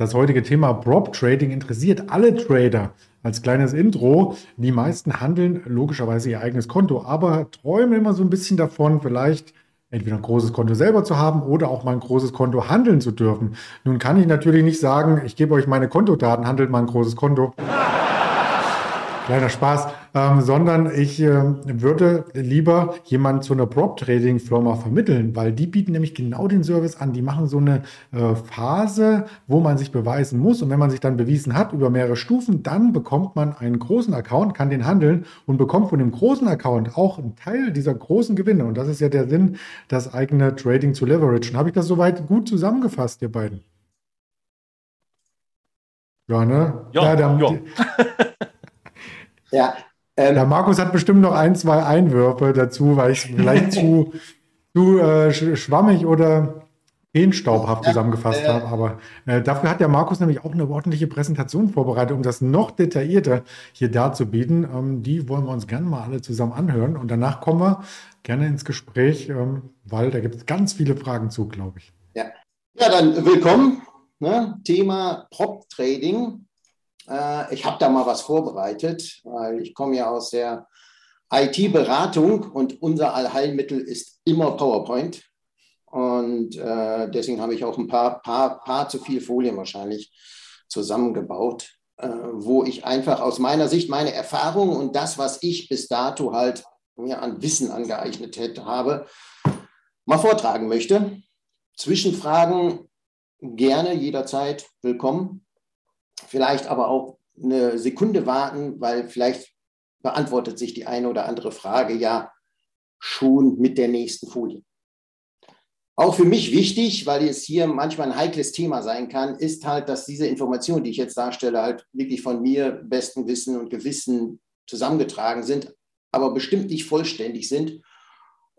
Das heutige Thema Prop Trading interessiert alle Trader. Als kleines Intro, die meisten handeln logischerweise ihr eigenes Konto, aber träumen immer so ein bisschen davon, vielleicht entweder ein großes Konto selber zu haben oder auch mal ein großes Konto handeln zu dürfen. Nun kann ich natürlich nicht sagen, ich gebe euch meine Kontodaten, handelt mal ein großes Konto. Kleiner Spaß, ähm, sondern ich äh, würde lieber jemanden zu einer Prop-Trading-Firma vermitteln, weil die bieten nämlich genau den Service an. Die machen so eine äh, Phase, wo man sich beweisen muss. Und wenn man sich dann bewiesen hat über mehrere Stufen, dann bekommt man einen großen Account, kann den handeln und bekommt von dem großen Account auch einen Teil dieser großen Gewinne. Und das ist ja der Sinn, das eigene Trading zu leveragen. Habe ich das soweit gut zusammengefasst, ihr beiden? Ja, ne? Ja, ja, der, ja. Ja. Ähm, der Markus hat bestimmt noch ein, zwei Einwürfe dazu, weil ich vielleicht zu, zu äh, schwammig oder feenstaubhaft zusammengefasst äh, habe. Aber äh, dafür hat der Markus nämlich auch eine ordentliche Präsentation vorbereitet, um das noch detaillierter hier darzubieten. Ähm, die wollen wir uns gerne mal alle zusammen anhören. Und danach kommen wir gerne ins Gespräch, ähm, weil da gibt es ganz viele Fragen zu, glaube ich. Ja. ja, dann willkommen. Ne? Thema Prop Trading. Äh, ich habe da mal was vorbereitet, weil ich komme ja aus der IT-Beratung und unser Allheilmittel ist immer PowerPoint. Und äh, deswegen habe ich auch ein paar, paar, paar zu viel Folien wahrscheinlich zusammengebaut, äh, wo ich einfach aus meiner Sicht meine Erfahrung und das, was ich bis dato halt mir an Wissen angeeignet hätte, habe, mal vortragen möchte. Zwischenfragen gerne jederzeit willkommen vielleicht aber auch eine Sekunde warten, weil vielleicht beantwortet sich die eine oder andere Frage ja schon mit der nächsten Folie. Auch für mich wichtig, weil es hier manchmal ein heikles Thema sein kann, ist halt, dass diese Informationen, die ich jetzt darstelle, halt wirklich von mir besten Wissen und Gewissen zusammengetragen sind, aber bestimmt nicht vollständig sind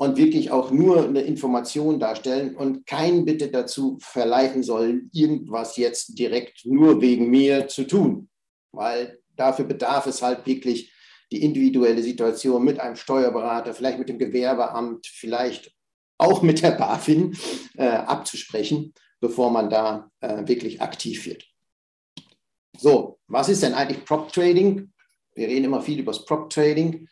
und wirklich auch nur eine Information darstellen und keinen bitte dazu verleiten soll, irgendwas jetzt direkt nur wegen mir zu tun, weil dafür bedarf es halt wirklich die individuelle Situation mit einem Steuerberater, vielleicht mit dem Gewerbeamt, vielleicht auch mit der BaFin äh, abzusprechen, bevor man da äh, wirklich aktiv wird. So, was ist denn eigentlich Prop Trading? Wir reden immer viel über das Prop Trading.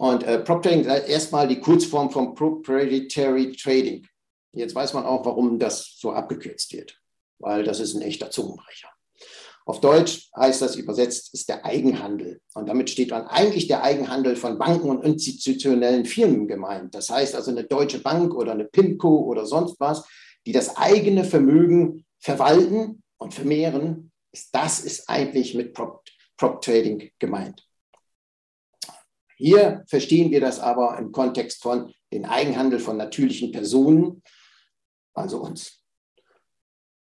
Und äh, Prop Trading ist erstmal die Kurzform von Proprietary Trading. Jetzt weiß man auch, warum das so abgekürzt wird, weil das ist ein echter Zungenbrecher. Auf Deutsch heißt das übersetzt, ist der Eigenhandel. Und damit steht dann eigentlich der Eigenhandel von Banken und institutionellen Firmen gemeint. Das heißt also eine Deutsche Bank oder eine PIMCO oder sonst was, die das eigene Vermögen verwalten und vermehren. Das ist eigentlich mit Prop, Prop Trading gemeint. Hier verstehen wir das aber im Kontext von den Eigenhandel von natürlichen Personen, also uns.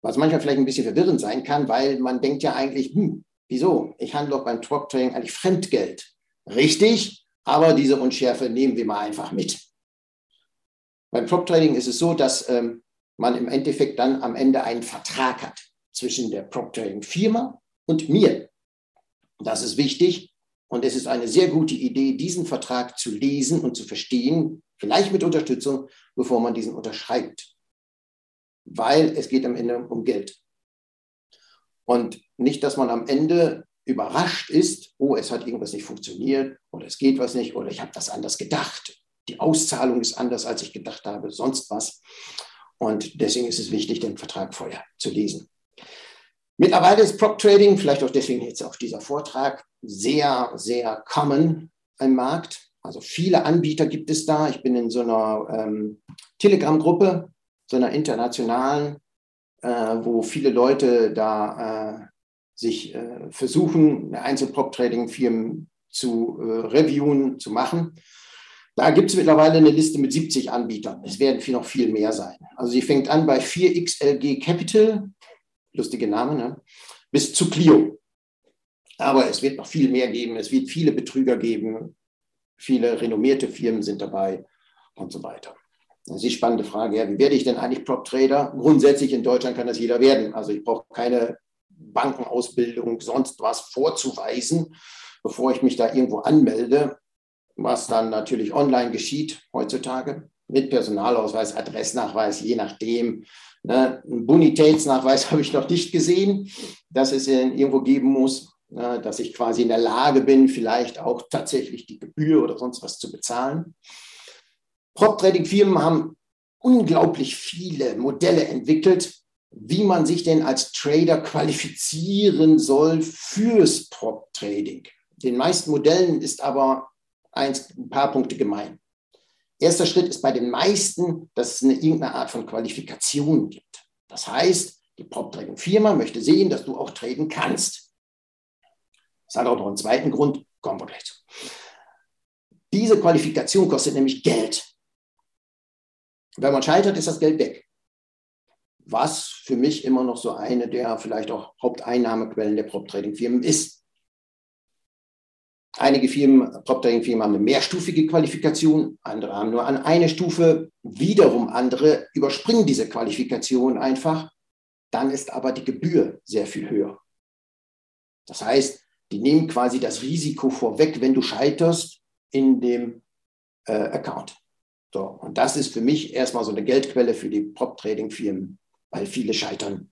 Was manchmal vielleicht ein bisschen verwirrend sein kann, weil man denkt ja eigentlich, hm, wieso? Ich handle doch beim Prop Trading eigentlich Fremdgeld. Richtig, aber diese Unschärfe nehmen wir mal einfach mit. Beim Prop Trading ist es so, dass ähm, man im Endeffekt dann am Ende einen Vertrag hat zwischen der Prop Trading Firma und mir. Das ist wichtig, und es ist eine sehr gute Idee, diesen Vertrag zu lesen und zu verstehen, vielleicht mit Unterstützung, bevor man diesen unterschreibt. Weil es geht am Ende um Geld. Und nicht, dass man am Ende überrascht ist, oh, es hat irgendwas nicht funktioniert oder es geht was nicht oder ich habe das anders gedacht. Die Auszahlung ist anders, als ich gedacht habe, sonst was. Und deswegen ist es wichtig, den Vertrag vorher zu lesen. Mittlerweile ist Prop Trading, vielleicht auch deswegen jetzt auch dieser Vortrag, sehr, sehr common im Markt. Also viele Anbieter gibt es da. Ich bin in so einer ähm, Telegram-Gruppe, so einer internationalen, äh, wo viele Leute da äh, sich äh, versuchen, Einzel-Prop-Trading-Firmen zu äh, reviewen, zu machen. Da gibt es mittlerweile eine Liste mit 70 Anbietern. Es werden viel, noch viel mehr sein. Also sie fängt an bei 4XLG Capital, lustige Name, ne? bis zu Clio. Aber es wird noch viel mehr geben. Es wird viele Betrüger geben. Viele renommierte Firmen sind dabei und so weiter. Das ist die spannende Frage. Ja, wie werde ich denn eigentlich Prop Trader? Grundsätzlich in Deutschland kann das jeder werden. Also ich brauche keine Bankenausbildung, sonst was vorzuweisen, bevor ich mich da irgendwo anmelde, was dann natürlich online geschieht heutzutage. Mit Personalausweis, Adressnachweis, je nachdem. Ne? Einen Bonitätsnachweis habe ich noch nicht gesehen, dass es irgendwo geben muss, ne? dass ich quasi in der Lage bin, vielleicht auch tatsächlich die Gebühr oder sonst was zu bezahlen. Prop-Trading-Firmen haben unglaublich viele Modelle entwickelt, wie man sich denn als Trader qualifizieren soll fürs Prop-Trading. Den meisten Modellen ist aber ein paar Punkte gemein. Erster Schritt ist bei den meisten, dass es eine irgendeine Art von Qualifikation gibt. Das heißt, die Prop-Trading-Firma möchte sehen, dass du auch traden kannst. Das hat auch noch einen zweiten Grund, kommen wir gleich zu. Diese Qualifikation kostet nämlich Geld. Wenn man scheitert, ist das Geld weg. Was für mich immer noch so eine der vielleicht auch Haupteinnahmequellen der Prop-Trading-Firmen ist. Einige Firmen, Prop-Trading-Firmen haben eine mehrstufige Qualifikation, andere haben nur an eine Stufe. Wiederum andere überspringen diese Qualifikation einfach. Dann ist aber die Gebühr sehr viel höher. Das heißt, die nehmen quasi das Risiko vorweg, wenn du scheiterst in dem äh, Account. So, und das ist für mich erstmal so eine Geldquelle für die Prop-Trading-Firmen, weil viele scheitern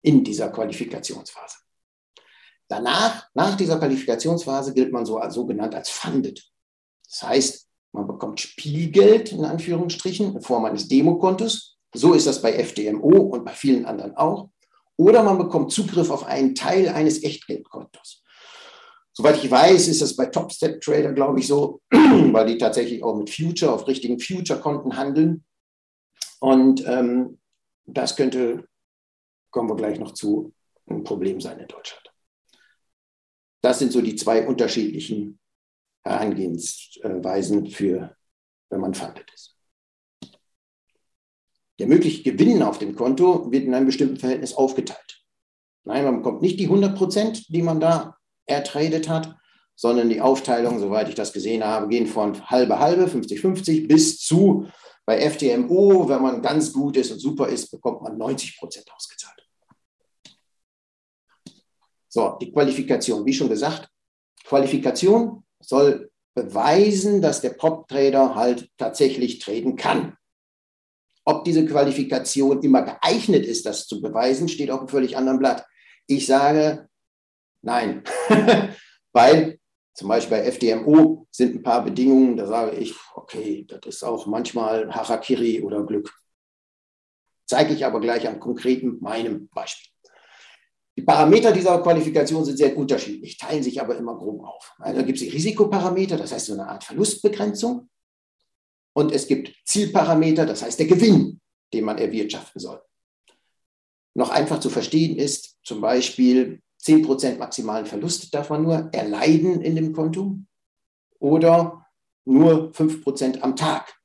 in dieser Qualifikationsphase. Danach, nach dieser Qualifikationsphase, gilt man so sogenannt als funded. Das heißt, man bekommt Spielgeld in Anführungsstrichen in Form eines Demokontos. So ist das bei FDMO und bei vielen anderen auch. Oder man bekommt Zugriff auf einen Teil eines Echtgeldkontos. Soweit ich weiß, ist das bei Top Step Trader, glaube ich, so, weil die tatsächlich auch mit Future, auf richtigen Future-Konten handeln. Und ähm, das könnte, kommen wir gleich noch zu, ein Problem sein in Deutschland. Das sind so die zwei unterschiedlichen Herangehensweisen für, wenn man funded ist. Der mögliche Gewinn auf dem Konto wird in einem bestimmten Verhältnis aufgeteilt. Nein, man bekommt nicht die 100 Prozent, die man da ertradet hat, sondern die Aufteilung, soweit ich das gesehen habe, gehen von halbe halbe, 50-50 bis zu bei FTMO, wenn man ganz gut ist und super ist, bekommt man 90 Prozent ausgezahlt. So, die Qualifikation, wie schon gesagt, Qualifikation soll beweisen, dass der Prop-Trader halt tatsächlich traden kann. Ob diese Qualifikation immer geeignet ist, das zu beweisen, steht auf einem völlig anderen Blatt. Ich sage, Nein, weil zum Beispiel bei FDMO sind ein paar Bedingungen, da sage ich, okay, das ist auch manchmal Harakiri oder Glück. Zeige ich aber gleich am konkreten meinem Beispiel. Die Parameter dieser Qualifikation sind sehr unterschiedlich, teilen sich aber immer grob auf. Also gibt es die Risikoparameter, das heißt so eine Art Verlustbegrenzung. Und es gibt Zielparameter, das heißt der Gewinn, den man erwirtschaften soll. Noch einfach zu verstehen ist zum Beispiel 10% maximalen Verlust darf man nur erleiden in dem Konto oder nur 5% am Tag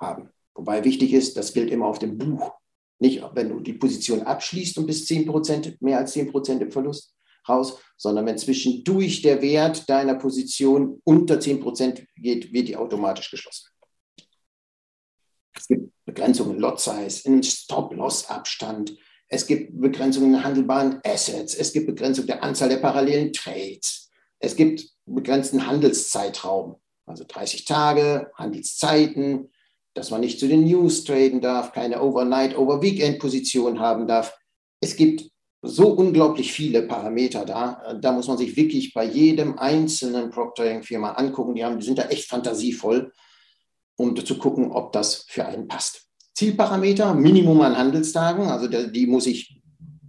haben. Wobei wichtig ist, das gilt immer auf dem Buch. Nicht, wenn du die Position abschließt und bist 10%, mehr als 10% im Verlust raus, sondern wenn zwischendurch der Wert deiner Position unter 10% geht, wird die automatisch geschlossen. Es gibt Begrenzungen, Lot Size, einen Stop-Loss-Abstand, es gibt Begrenzungen in handelbaren Assets. Es gibt Begrenzung der Anzahl der parallelen Trades. Es gibt begrenzten Handelszeitraum, also 30 Tage, Handelszeiten, dass man nicht zu den News traden darf, keine Overnight, Over-Weekend-Position haben darf. Es gibt so unglaublich viele Parameter da. Da muss man sich wirklich bei jedem einzelnen Proctoring-Firma angucken. Die, haben, die sind da echt fantasievoll, um zu gucken, ob das für einen passt. Zielparameter, Minimum an Handelstagen, also die muss ich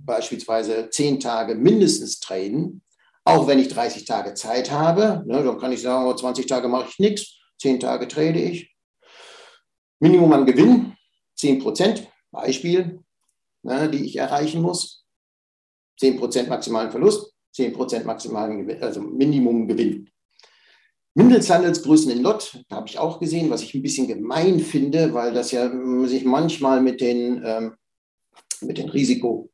beispielsweise zehn Tage mindestens traden, auch wenn ich 30 Tage Zeit habe. Ne, dann kann ich sagen, 20 Tage mache ich nichts, 10 Tage trade ich. Minimum an Gewinn, 10 Prozent, Beispiel, ne, die ich erreichen muss. 10 Prozent maximalen Verlust, 10 Prozent maximalen Gewinn, also Minimum Gewinn. Mindesthandelsgrößen in Lot habe ich auch gesehen, was ich ein bisschen gemein finde, weil das ja sich manchmal mit den, ähm, mit den Risiko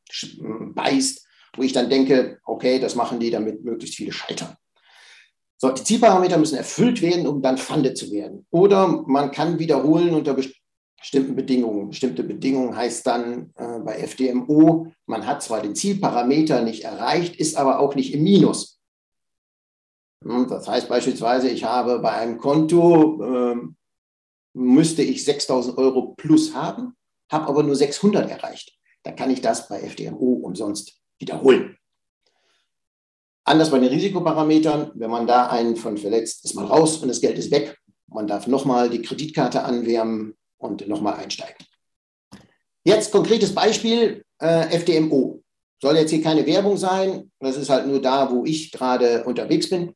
beißt, wo ich dann denke, okay, das machen die, damit möglichst viele scheitern. So, die Zielparameter müssen erfüllt werden, um dann funded zu werden. Oder man kann wiederholen unter bestimmten Bedingungen. Bestimmte Bedingungen heißt dann äh, bei FDMO, man hat zwar den Zielparameter nicht erreicht, ist aber auch nicht im Minus. Hm, das heißt beispielsweise, ich habe bei einem Konto ähm, müsste ich 6000 Euro plus haben, habe aber nur 600 erreicht. Dann kann ich das bei FDMO umsonst wiederholen. Anders bei den Risikoparametern, wenn man da einen von verletzt, ist man raus und das Geld ist weg. Man darf nochmal die Kreditkarte anwärmen und nochmal einsteigen. Jetzt konkretes Beispiel, äh, FDMO. Soll jetzt hier keine Werbung sein, das ist halt nur da, wo ich gerade unterwegs bin.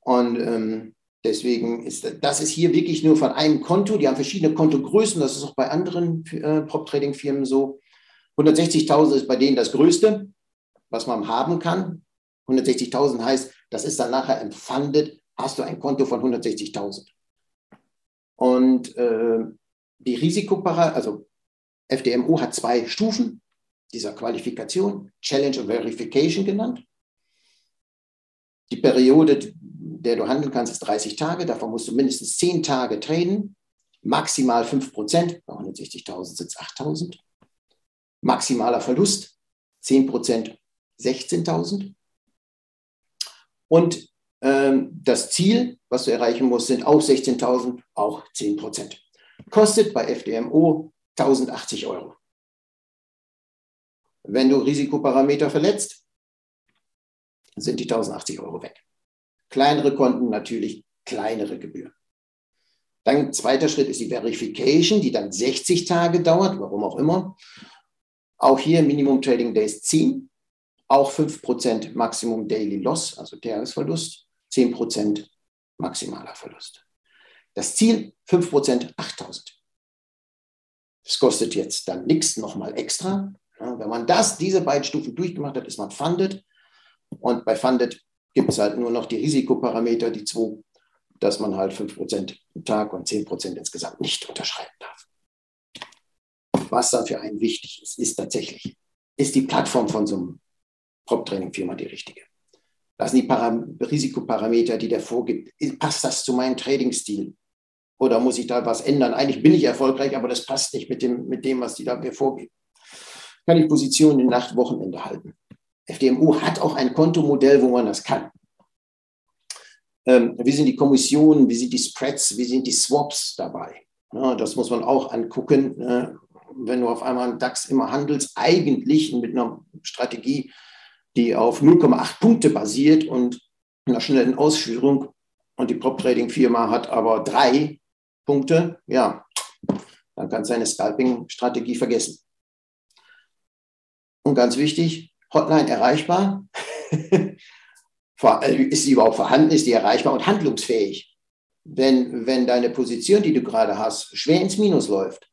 Und ähm, deswegen ist das ist hier wirklich nur von einem Konto. Die haben verschiedene Kontogrößen, das ist auch bei anderen äh, Prop-Trading-Firmen so. 160.000 ist bei denen das Größte, was man haben kann. 160.000 heißt, das ist dann nachher empfandet, hast du ein Konto von 160.000. Und äh, die Risikopara, also FDMO hat zwei Stufen dieser Qualifikation, Challenge und Verification genannt. Die Periode, der du handeln kannst, ist 30 Tage. Davon musst du mindestens 10 Tage trainen. Maximal 5 Prozent. Bei 160.000 sind es 8.000. Maximaler Verlust 10 Prozent 16.000. Und ähm, das Ziel, was du erreichen musst, sind auch 16.000, auch 10 Prozent. Kostet bei FDMO 1080 Euro. Wenn du Risikoparameter verletzt, sind die 1080 Euro weg. Kleinere Konten natürlich kleinere Gebühren. Dann zweiter Schritt ist die Verification, die dann 60 Tage dauert, warum auch immer. Auch hier Minimum Trading Days 10, auch 5% Maximum Daily Loss, also Tagesverlust, 10% maximaler Verlust. Das Ziel 5% 8000. Das kostet jetzt dann nichts nochmal extra. Ja, wenn man das, diese beiden Stufen durchgemacht hat, ist man funded. Und bei funded gibt es halt nur noch die Risikoparameter, die zwei, dass man halt 5% am Tag und 10% insgesamt nicht unterschreiben darf. Was dann für einen wichtig ist, ist tatsächlich, ist die Plattform von so einem Prop-Training-Firma die richtige? Das sind die Param Risikoparameter, die der vorgibt. Passt das zu meinem Trading-Stil? Oder muss ich da was ändern? Eigentlich bin ich erfolgreich, aber das passt nicht mit dem, mit dem was die da mir vorgeben. Kann ich Positionen in Nacht, Wochenende halten? FDMU hat auch ein Kontomodell, wo man das kann. Ähm, wie sind die Kommissionen, wie sind die Spreads, wie sind die Swaps dabei? Ja, das muss man auch angucken. Äh, wenn du auf einmal einen DAX immer handelst, eigentlich mit einer Strategie, die auf 0,8 Punkte basiert und einer schnellen Ausführung und die Prop-Trading-Firma hat aber drei Punkte, ja, dann kannst du deine Scalping-Strategie vergessen. Und ganz wichtig, Hotline erreichbar. Ist sie überhaupt vorhanden? Ist die erreichbar und handlungsfähig? Wenn, wenn deine Position, die du gerade hast, schwer ins Minus läuft,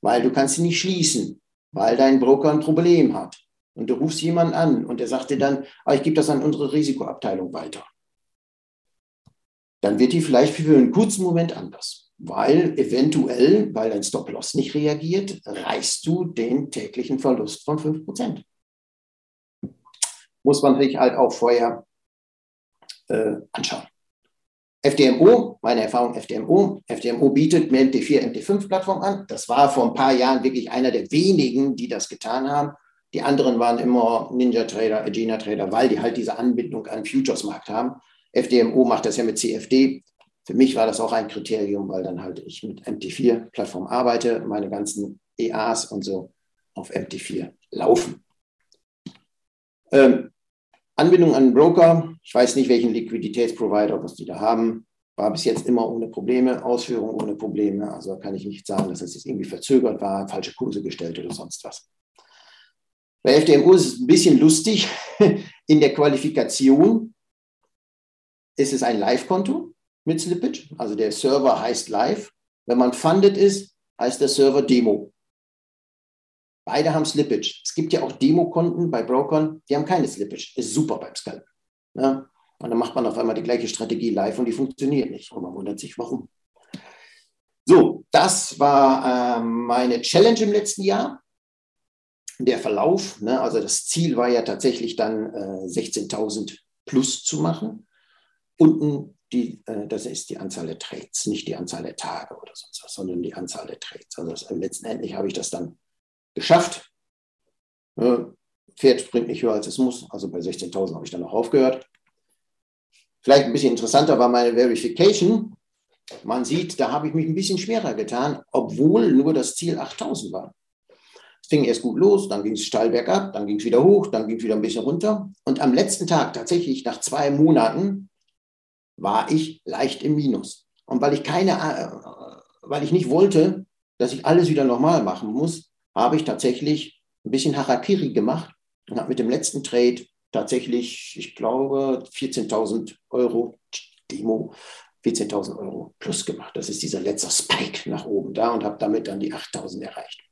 weil du kannst sie nicht schließen, weil dein Broker ein Problem hat und du rufst jemanden an und der sagt dir dann, ah, ich gebe das an unsere Risikoabteilung weiter. Dann wird die vielleicht für einen kurzen Moment anders weil eventuell, weil dein Stop-Loss nicht reagiert, reißt du den täglichen Verlust von 5%. Muss man sich halt auch vorher äh, anschauen. FDMO, meine Erfahrung FDMO, FDMO bietet eine MT4, MT5-Plattform an. Das war vor ein paar Jahren wirklich einer der wenigen, die das getan haben. Die anderen waren immer Ninja Trader, Agena Trader, weil die halt diese Anbindung an Futures-Markt haben. FDMO macht das ja mit CFD. Für mich war das auch ein Kriterium, weil dann halt ich mit MT4-Plattform arbeite, meine ganzen EAs und so auf MT4 laufen. Ähm, Anbindung an einen Broker, ich weiß nicht, welchen Liquiditätsprovider, was die da haben, war bis jetzt immer ohne Probleme, Ausführung ohne Probleme. Also kann ich nicht sagen, dass es jetzt irgendwie verzögert war, falsche Kurse gestellt oder sonst was. Bei FDMU ist es ein bisschen lustig. In der Qualifikation ist es ein Live-Konto mit Slippage. Also der Server heißt Live. Wenn man funded ist, heißt der Server Demo. Beide haben Slippage. Es gibt ja auch Demokonten bei Brokern, die haben keine Slippage. Ist super beim Scalpen. Ja? Und dann macht man auf einmal die gleiche Strategie live und die funktioniert nicht. Und man wundert sich, warum. So, das war äh, meine Challenge im letzten Jahr. Der Verlauf, ne, also das Ziel war ja tatsächlich dann äh, 16.000 plus zu machen. Unten die, äh, das ist die Anzahl der Trades, nicht die Anzahl der Tage oder sonst was, sondern die Anzahl der Trades. Also das, letztendlich habe ich das dann geschafft. Äh, Pferd springt nicht höher, als es muss. Also bei 16.000 habe ich dann noch aufgehört. Vielleicht ein bisschen interessanter war meine Verification. man sieht, da habe ich mich ein bisschen schwerer getan, obwohl nur das Ziel 8000 war. Fing erst gut los, dann ging es steil bergab, dann ging es wieder hoch, dann ging es wieder ein bisschen runter. Und am letzten Tag, tatsächlich nach zwei Monaten, war ich leicht im Minus. Und weil ich keine, äh, weil ich nicht wollte, dass ich alles wieder normal machen muss, habe ich tatsächlich ein bisschen Harakiri gemacht und habe mit dem letzten Trade tatsächlich, ich glaube, 14.000 Euro Demo, 14.000 Euro plus gemacht. Das ist dieser letzte Spike nach oben da und habe damit dann die 8.000 erreicht.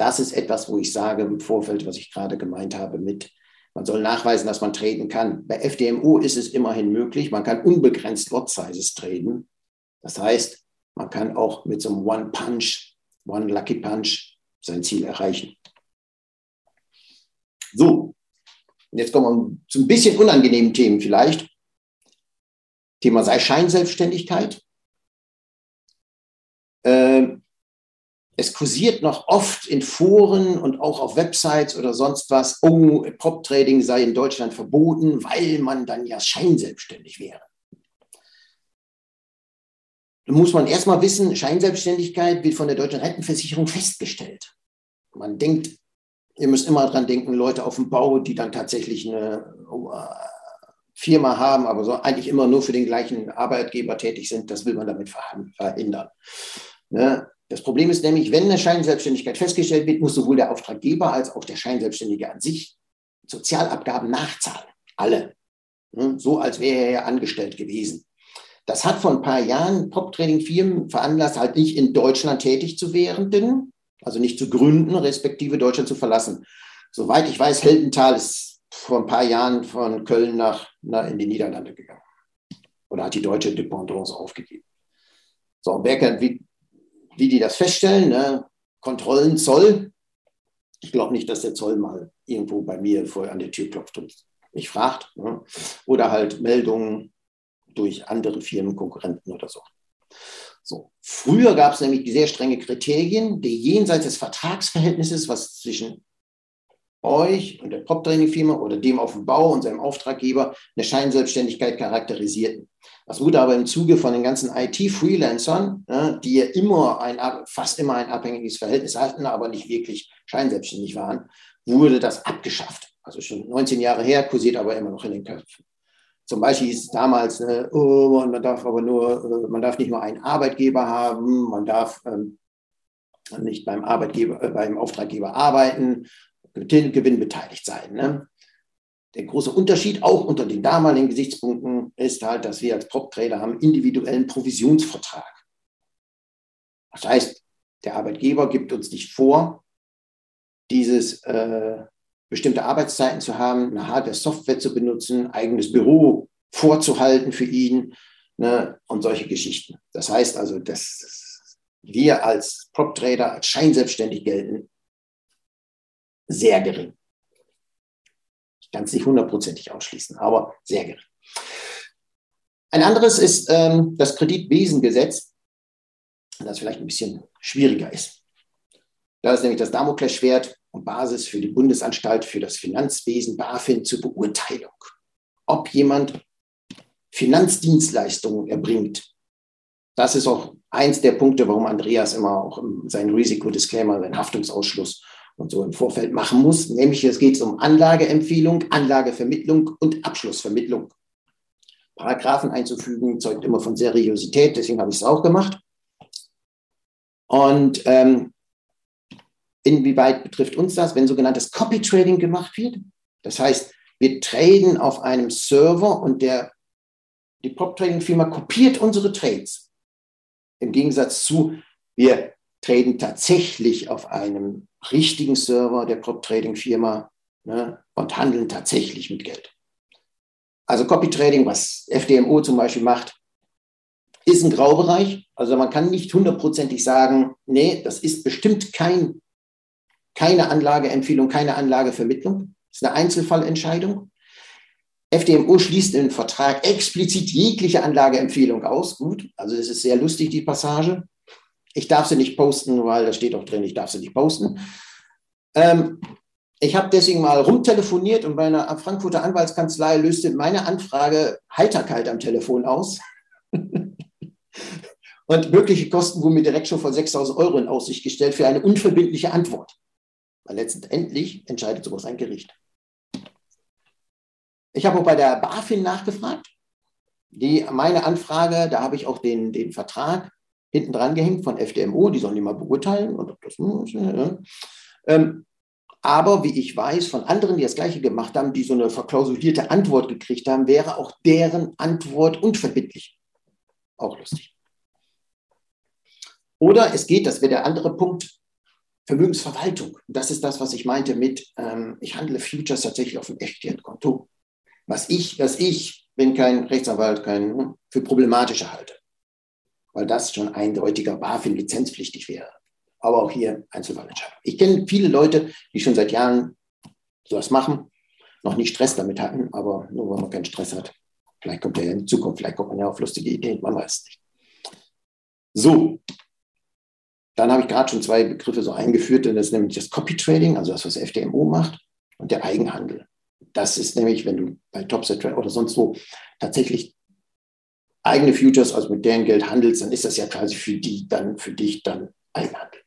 Das ist etwas, wo ich sage im Vorfeld, was ich gerade gemeint habe mit, man soll nachweisen, dass man traden kann. Bei FDMO ist es immerhin möglich, man kann unbegrenzt Lot Sizes traden. Das heißt, man kann auch mit so einem One Punch, One Lucky Punch sein Ziel erreichen. So, jetzt kommen wir zu ein bisschen unangenehmen Themen vielleicht. Thema sei Scheinselbstständigkeit. Äh, es kursiert noch oft in Foren und auch auf Websites oder sonst was, oh, Prop-Trading sei in Deutschland verboten, weil man dann ja scheinselbstständig wäre. Da muss man erstmal wissen, Scheinselbstständigkeit wird von der deutschen Rentenversicherung festgestellt. Man denkt, ihr müsst immer dran denken, Leute auf dem Bau, die dann tatsächlich eine oh, Firma haben, aber so eigentlich immer nur für den gleichen Arbeitgeber tätig sind, das will man damit verhindern. Ne? Das Problem ist nämlich, wenn eine Scheinselbstständigkeit festgestellt wird, muss sowohl der Auftraggeber als auch der Scheinselbstständige an sich Sozialabgaben nachzahlen. Alle. Ne? So als wäre er ja angestellt gewesen. Das hat vor ein paar Jahren Prop-Trading-Firmen veranlasst, halt nicht in Deutschland tätig zu werden, also nicht zu gründen, respektive Deutschland zu verlassen. Soweit ich weiß, Heldenthal ist vor ein paar Jahren von Köln nach, nach in die Niederlande gegangen. Oder hat die deutsche Dependance aufgegeben. So, wer, wie, die das feststellen, ne? Kontrollen, Zoll. Ich glaube nicht, dass der Zoll mal irgendwo bei mir vorher an der Tür klopft und mich fragt. Ne? Oder halt Meldungen durch andere Firmen, Konkurrenten oder so. So. Früher gab es nämlich sehr strenge Kriterien, die jenseits des Vertragsverhältnisses, was zwischen euch und der Prop-Training-Firma oder dem auf dem Bau und seinem Auftraggeber eine Scheinselbstständigkeit charakterisierten. Das wurde aber im Zuge von den ganzen IT-Freelancern, die ja immer ein, fast immer ein abhängiges Verhältnis hatten, aber nicht wirklich scheinselbstständig waren, wurde das abgeschafft. Also schon 19 Jahre her, kursiert aber immer noch in den Köpfen. Zum Beispiel hieß es damals, ne, oh, man darf aber nur, äh, man darf nicht nur einen Arbeitgeber haben, man darf ähm, nicht beim Arbeitgeber, äh, beim Auftraggeber arbeiten Gewinn beteiligt sein. Ne? Der große Unterschied auch unter den damaligen Gesichtspunkten ist halt, dass wir als Prop-Trader haben individuellen Provisionsvertrag. Das heißt, der Arbeitgeber gibt uns nicht vor, dieses äh, bestimmte Arbeitszeiten zu haben, eine Hardware-Software zu benutzen, eigenes Büro vorzuhalten für ihn ne, und solche Geschichten. Das heißt also, dass wir als Prop-Trader als scheinselbstständig gelten, sehr gering. Ich kann es nicht hundertprozentig ausschließen, aber sehr gering. Ein anderes ist ähm, das Kreditwesengesetz, das vielleicht ein bisschen schwieriger ist. Da ist nämlich das Damoklesschwert und Basis für die Bundesanstalt für das Finanzwesen BaFin zur Beurteilung, ob jemand Finanzdienstleistungen erbringt. Das ist auch eins der Punkte, warum Andreas immer auch seinen Risikodisclaimer, seinen Haftungsausschluss und so im Vorfeld machen muss. Nämlich es geht um Anlageempfehlung, Anlagevermittlung und Abschlussvermittlung. Paragraphen einzufügen zeugt immer von Seriosität, deswegen habe ich es auch gemacht. Und ähm, inwieweit betrifft uns das, wenn sogenanntes Copy Trading gemacht wird? Das heißt, wir traden auf einem Server und der, die Prop Trading Firma kopiert unsere Trades. Im Gegensatz zu, wir traden tatsächlich auf einem richtigen Server der Prop-Trading-Firma ne, und handeln tatsächlich mit Geld. Also Copy-Trading, was FDMO zum Beispiel macht, ist ein Graubereich. Also man kann nicht hundertprozentig sagen, nee, das ist bestimmt kein, keine Anlageempfehlung, keine Anlagevermittlung. Das ist eine Einzelfallentscheidung. FDMO schließt im Vertrag explizit jegliche Anlageempfehlung aus. Gut, also es ist sehr lustig, die Passage. Ich darf sie nicht posten, weil da steht auch drin, ich darf sie nicht posten. Ähm, ich habe deswegen mal rumtelefoniert und bei einer Frankfurter Anwaltskanzlei löste meine Anfrage Heiterkeit am Telefon aus. Und mögliche Kosten wurden mir direkt schon von 6.000 Euro in Aussicht gestellt für eine unverbindliche Antwort. Weil letztendlich entscheidet sowas ein Gericht. Ich habe auch bei der BaFin nachgefragt. Die, meine Anfrage, da habe ich auch den, den Vertrag hinten dran gehängt von FDMO, die sollen die mal beurteilen. Und das, ja. ähm, aber wie ich weiß von anderen, die das Gleiche gemacht haben, die so eine verklausulierte Antwort gekriegt haben, wäre auch deren Antwort unverbindlich. Auch lustig. Oder es geht, das wäre der andere Punkt, Vermögensverwaltung. Das ist das, was ich meinte mit, ähm, ich handle Futures tatsächlich auf dem Echtgeldkonto. Was ich, was ich, bin kein Rechtsanwalt, kein, hm, für problematisch halte. Weil das schon eindeutiger BaFin lizenzpflichtig wäre. Aber auch hier Einzelfallentscheidung. Ich kenne viele Leute, die schon seit Jahren sowas machen, noch nicht Stress damit hatten, aber nur weil man keinen Stress hat. Vielleicht kommt er in Zukunft, vielleicht kommt man ja auf lustige Ideen, man weiß nicht. So, dann habe ich gerade schon zwei Begriffe so eingeführt, das ist nämlich das Copy Trading, also das, was FDMO macht, und der Eigenhandel. Das ist nämlich, wenn du bei Topset oder sonst wo tatsächlich eigene Futures, also mit deren Geld handelst, dann ist das ja quasi für die dann, für dich dann Eigenhandel.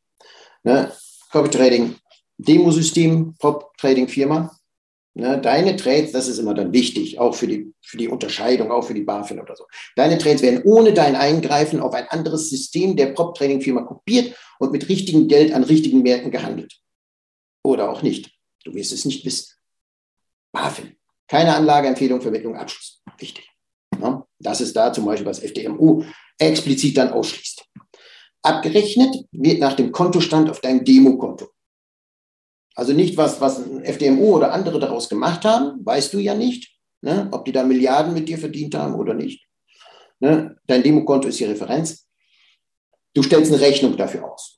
Ne? Copy Trading, Demosystem, Prop Trading Firma, Ne, deine Trades, das ist immer dann wichtig, auch für die, für die Unterscheidung, auch für die BaFin oder so. Deine Trades werden ohne dein Eingreifen auf ein anderes System der Prop-Trading-Firma kopiert und mit richtigem Geld an richtigen Märkten gehandelt. Oder auch nicht. Du wirst es nicht wissen. BaFin. Keine Anlageempfehlung, Vermittlung, Abschluss. Wichtig. Das ist da zum Beispiel, was FDMU explizit dann ausschließt. Abgerechnet wird nach dem Kontostand auf deinem Demokonto. Also nicht was, was ein FDMO oder andere daraus gemacht haben, weißt du ja nicht, ne? ob die da Milliarden mit dir verdient haben oder nicht. Ne? Dein Demokonto ist die Referenz. Du stellst eine Rechnung dafür aus.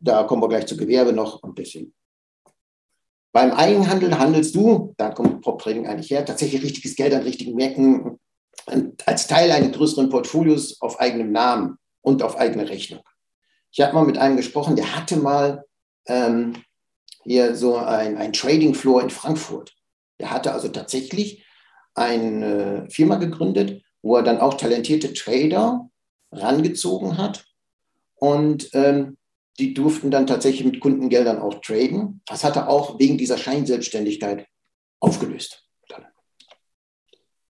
Da kommen wir gleich zu Gewerbe noch und deswegen. Beim Eigenhandel handelst du, da kommt Prop Trading eigentlich her, tatsächlich richtiges Geld an richtigen Märkten als Teil eines größeren Portfolios auf eigenem Namen und auf eigene Rechnung. Ich habe mal mit einem gesprochen, der hatte mal ähm, hier so ein, ein Trading Floor in Frankfurt. Der hatte also tatsächlich eine Firma gegründet, wo er dann auch talentierte Trader rangezogen hat. Und ähm, die durften dann tatsächlich mit Kundengeldern auch traden. Das hat er auch wegen dieser Scheinselbstständigkeit aufgelöst.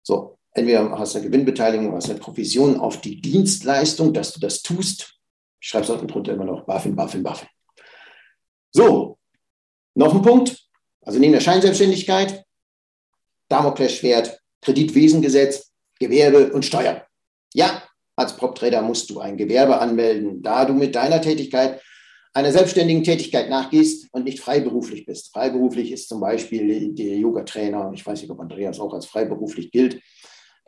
So, entweder hast du eine Gewinnbeteiligung, hast eine Provision auf die Dienstleistung, dass du das tust. Ich schreibe es unten drunter immer noch BaFin, BaFin, BaFin. So, noch ein Punkt, also neben der Scheinselbstständigkeit, Damoklesschwert, Kreditwesengesetz, Gewerbe und Steuern. Ja, als Prop-Trader musst du ein Gewerbe anmelden, da du mit deiner Tätigkeit einer selbstständigen Tätigkeit nachgehst und nicht freiberuflich bist. Freiberuflich ist zum Beispiel der Yoga-Trainer, ich weiß nicht, ob Andreas auch als freiberuflich gilt,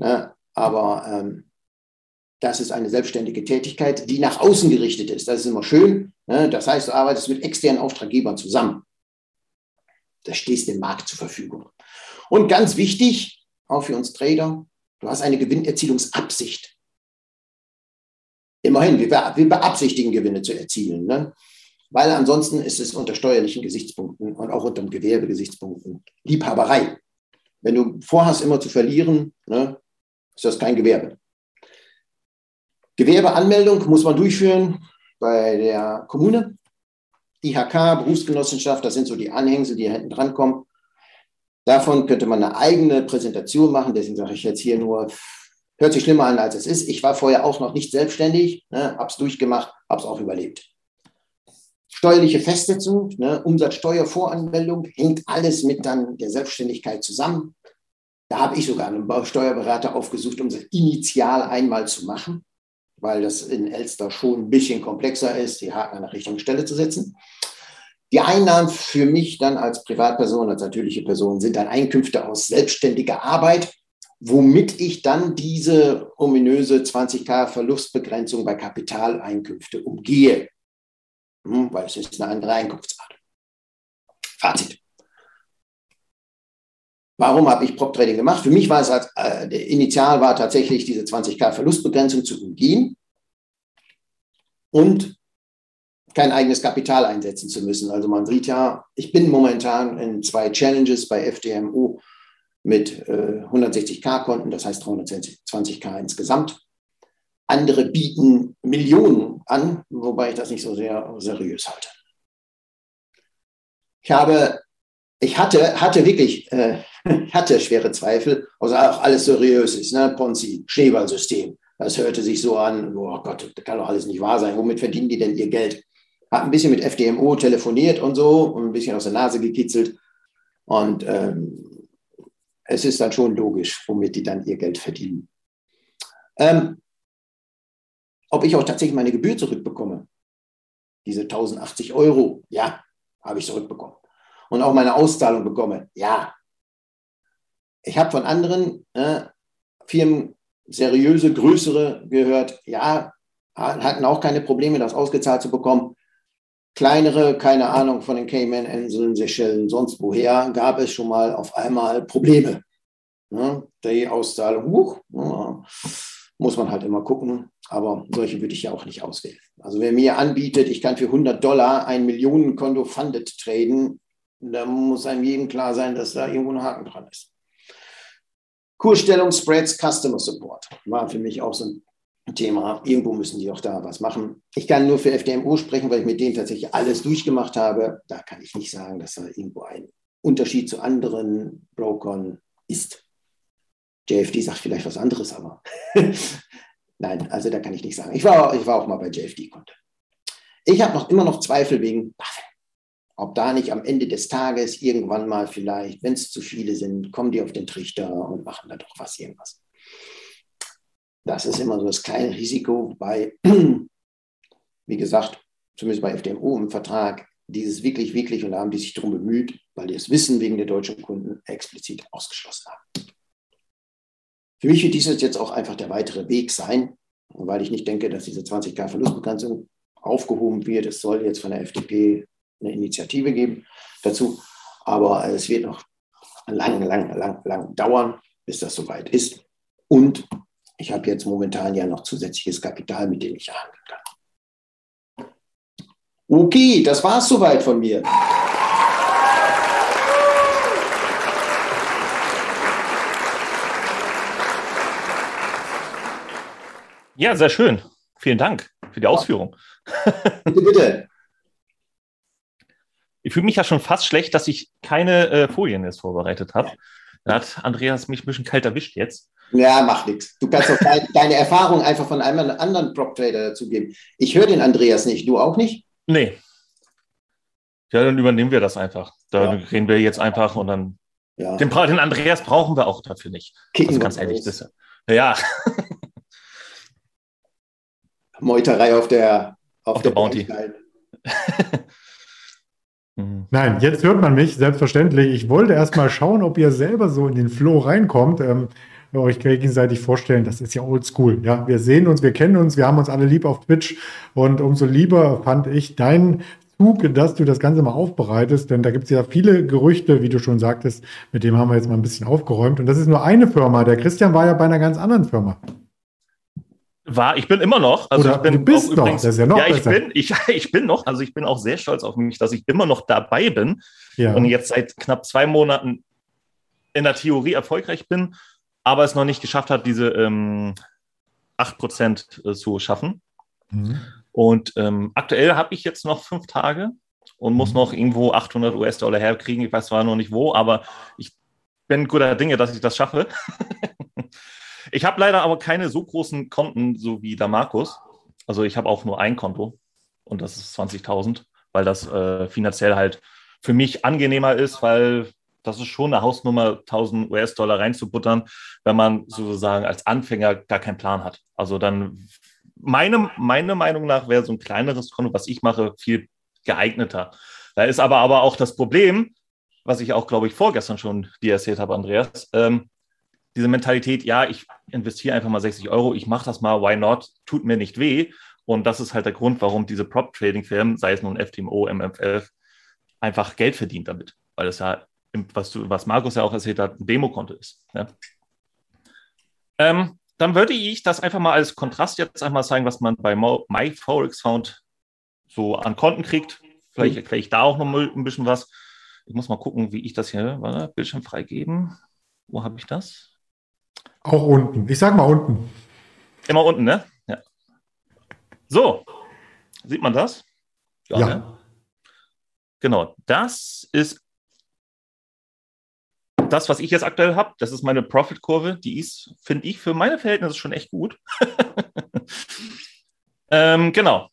ne, aber ähm, das ist eine selbstständige Tätigkeit, die nach außen gerichtet ist. Das ist immer schön. Ne? Das heißt, du arbeitest mit externen Auftraggebern zusammen. Da stehst dem Markt zur Verfügung. Und ganz wichtig, auch für uns Trader, du hast eine Gewinnerzielungsabsicht. Immerhin, wir, wir beabsichtigen, Gewinne zu erzielen. Ne? Weil ansonsten ist es unter steuerlichen Gesichtspunkten und auch unter Gewerbegesichtspunkten Liebhaberei. Wenn du vorhast, immer zu verlieren, ne, ist das kein Gewerbe. Gewerbeanmeldung muss man durchführen bei der Kommune. IHK, Berufsgenossenschaft, das sind so die Anhängsel, die hinten dran kommen. Davon könnte man eine eigene Präsentation machen. Deswegen sage ich jetzt hier nur, hört sich schlimmer an, als es ist. Ich war vorher auch noch nicht selbstständig, ne, habe es durchgemacht, habe es auch überlebt. Steuerliche Festsetzung, ne, Umsatzsteuervoranmeldung, hängt alles mit dann der Selbstständigkeit zusammen. Da habe ich sogar einen Steuerberater aufgesucht, um das initial einmal zu machen weil das in Elster schon ein bisschen komplexer ist, die Haken an der richtigen Stelle zu setzen. Die Einnahmen für mich dann als Privatperson, als natürliche Person sind dann Einkünfte aus selbstständiger Arbeit, womit ich dann diese ominöse 20k Verlustbegrenzung bei Kapitaleinkünfte umgehe, hm, weil es ist eine andere Einkunftsart. Fazit. Warum habe ich Prop Trading gemacht? Für mich war es als äh, der Initial war tatsächlich diese 20k Verlustbegrenzung zu umgehen und kein eigenes Kapital einsetzen zu müssen. Also man sieht ja, ich bin momentan in zwei Challenges bei FDMO mit äh, 160k Konten, das heißt 320k insgesamt. andere bieten Millionen an, wobei ich das nicht so sehr seriös halte. Ich habe, ich hatte, hatte wirklich, äh, hatte schwere Zweifel, also auch alles seriös ist, ne? Ponzi, Schneeballsystem. Das hörte sich so an, oh Gott, das kann doch alles nicht wahr sein. Womit verdienen die denn ihr Geld? Hat ein bisschen mit FDMO telefoniert und so und ein bisschen aus der Nase gekitzelt. Und ähm, es ist dann schon logisch, womit die dann ihr Geld verdienen. Ähm, ob ich auch tatsächlich meine Gebühr zurückbekomme, diese 1080 Euro, ja, habe ich zurückbekommen. Und auch meine Auszahlung bekomme, ja. Ich habe von anderen äh, Firmen seriöse, größere gehört, ja, hatten auch keine Probleme, das ausgezahlt zu bekommen. Kleinere, keine Ahnung, von den Cayman-Inseln, Seychellen, sonst woher, gab es schon mal auf einmal Probleme. Ja, die Auszahlung, huch, muss man halt immer gucken. Aber solche würde ich ja auch nicht auswählen. Also wer mir anbietet, ich kann für 100 Dollar ein Millionenkonto funded traden, da muss einem jedem klar sein, dass da irgendwo ein Haken dran ist. Kursstellung, Spreads, Customer Support war für mich auch so ein Thema. Irgendwo müssen die auch da was machen. Ich kann nur für FDMO sprechen, weil ich mit denen tatsächlich alles durchgemacht habe. Da kann ich nicht sagen, dass da irgendwo ein Unterschied zu anderen Brokern ist. JFD sagt vielleicht was anderes, aber nein, also da kann ich nicht sagen. Ich war, ich war auch mal bei JFD-Konto. Ich habe noch immer noch Zweifel wegen Buffett. Ob da nicht am Ende des Tages irgendwann mal vielleicht, wenn es zu viele sind, kommen die auf den Trichter und machen da doch was, irgendwas. Das ist immer so das kleine Risiko, wobei, wie gesagt, zumindest bei FDMU im Vertrag, dieses wirklich, wirklich, und da haben die sich darum bemüht, weil die es wissen wegen der deutschen Kunden, explizit ausgeschlossen haben. Für mich wird dieses jetzt auch einfach der weitere Weg sein, weil ich nicht denke, dass diese 20k Verlustbegrenzung aufgehoben wird. Es soll jetzt von der FDP eine Initiative geben dazu, aber es wird noch lang, lang, lang, lang dauern, bis das soweit ist. Und ich habe jetzt momentan ja noch zusätzliches Kapital, mit dem ich handeln kann. Okay, das war es soweit von mir. Ja, sehr schön. Vielen Dank für die Ausführung. Bitte, bitte. Ich fühle mich ja schon fast schlecht, dass ich keine äh, Folien jetzt vorbereitet habe. Da hat Andreas mich ein bisschen kalt erwischt jetzt. Ja, macht nichts. Du kannst auch dein, deine Erfahrung einfach von einem anderen Prop-Trader dazugeben. Ich höre den Andreas nicht, du auch nicht? Nee. Ja, dann übernehmen wir das einfach. Da ja. reden wir jetzt einfach und dann. Ja. Den, den, Andreas brauchen wir auch dafür nicht. Kicken also ganz ehrlich, das, ja. Meuterei auf der, auf, auf der, der Bounty. Nein, jetzt hört man mich, selbstverständlich. Ich wollte erst mal schauen, ob ihr selber so in den Flow reinkommt. Ähm, euch gegenseitig vorstellen, das ist ja oldschool. Ja, wir sehen uns, wir kennen uns, wir haben uns alle lieb auf Twitch und umso lieber fand ich dein Zug, dass du das Ganze mal aufbereitest, denn da gibt es ja viele Gerüchte, wie du schon sagtest, mit dem haben wir jetzt mal ein bisschen aufgeräumt. Und das ist nur eine Firma. Der Christian war ja bei einer ganz anderen Firma. War, ich bin immer noch. Also Oder ich bin du bist noch, übrigens, das ist ja noch Ja, ich bin, ich, ich bin noch, also ich bin auch sehr stolz auf mich, dass ich immer noch dabei bin ja. und jetzt seit knapp zwei Monaten in der Theorie erfolgreich bin, aber es noch nicht geschafft hat, diese ähm, 8% äh, zu schaffen. Mhm. Und ähm, aktuell habe ich jetzt noch fünf Tage und muss mhm. noch irgendwo 800 US-Dollar herkriegen. Ich weiß zwar noch nicht wo, aber ich bin guter Dinge, dass ich das schaffe. Ich habe leider aber keine so großen Konten, so wie der Markus. Also ich habe auch nur ein Konto und das ist 20.000, weil das äh, finanziell halt für mich angenehmer ist, weil das ist schon eine Hausnummer, 1000 US-Dollar reinzubuttern, wenn man sozusagen als Anfänger gar keinen Plan hat. Also dann, meine, meine Meinung nach wäre so ein kleineres Konto, was ich mache, viel geeigneter. Da ist aber, aber auch das Problem, was ich auch, glaube ich, vorgestern schon dir erzählt habe, Andreas, ähm, diese Mentalität, ja, ich investiere einfach mal 60 Euro, ich mache das mal, why not, tut mir nicht weh. Und das ist halt der Grund, warum diese Prop-Trading-Firmen, sei es nun FTMO, MMF, einfach Geld verdienen damit. Weil das ja, was, du, was Markus ja auch erzählt hat, ein Demokonto ist. Ja. Ähm, dann würde ich das einfach mal als Kontrast jetzt einmal zeigen, was man bei MyForex-Found so an Konten kriegt. Vielleicht erkläre ich da auch noch mal ein bisschen was. Ich muss mal gucken, wie ich das hier, warte, Bildschirm freigeben. Wo habe ich das? Auch unten. Ich sag mal unten. Immer unten, ne? Ja. So, sieht man das? Ja. ja. Ne? Genau, das ist das, was ich jetzt aktuell habe. Das ist meine Profit-Kurve. Die ist, finde ich, für meine Verhältnisse schon echt gut. ähm, genau.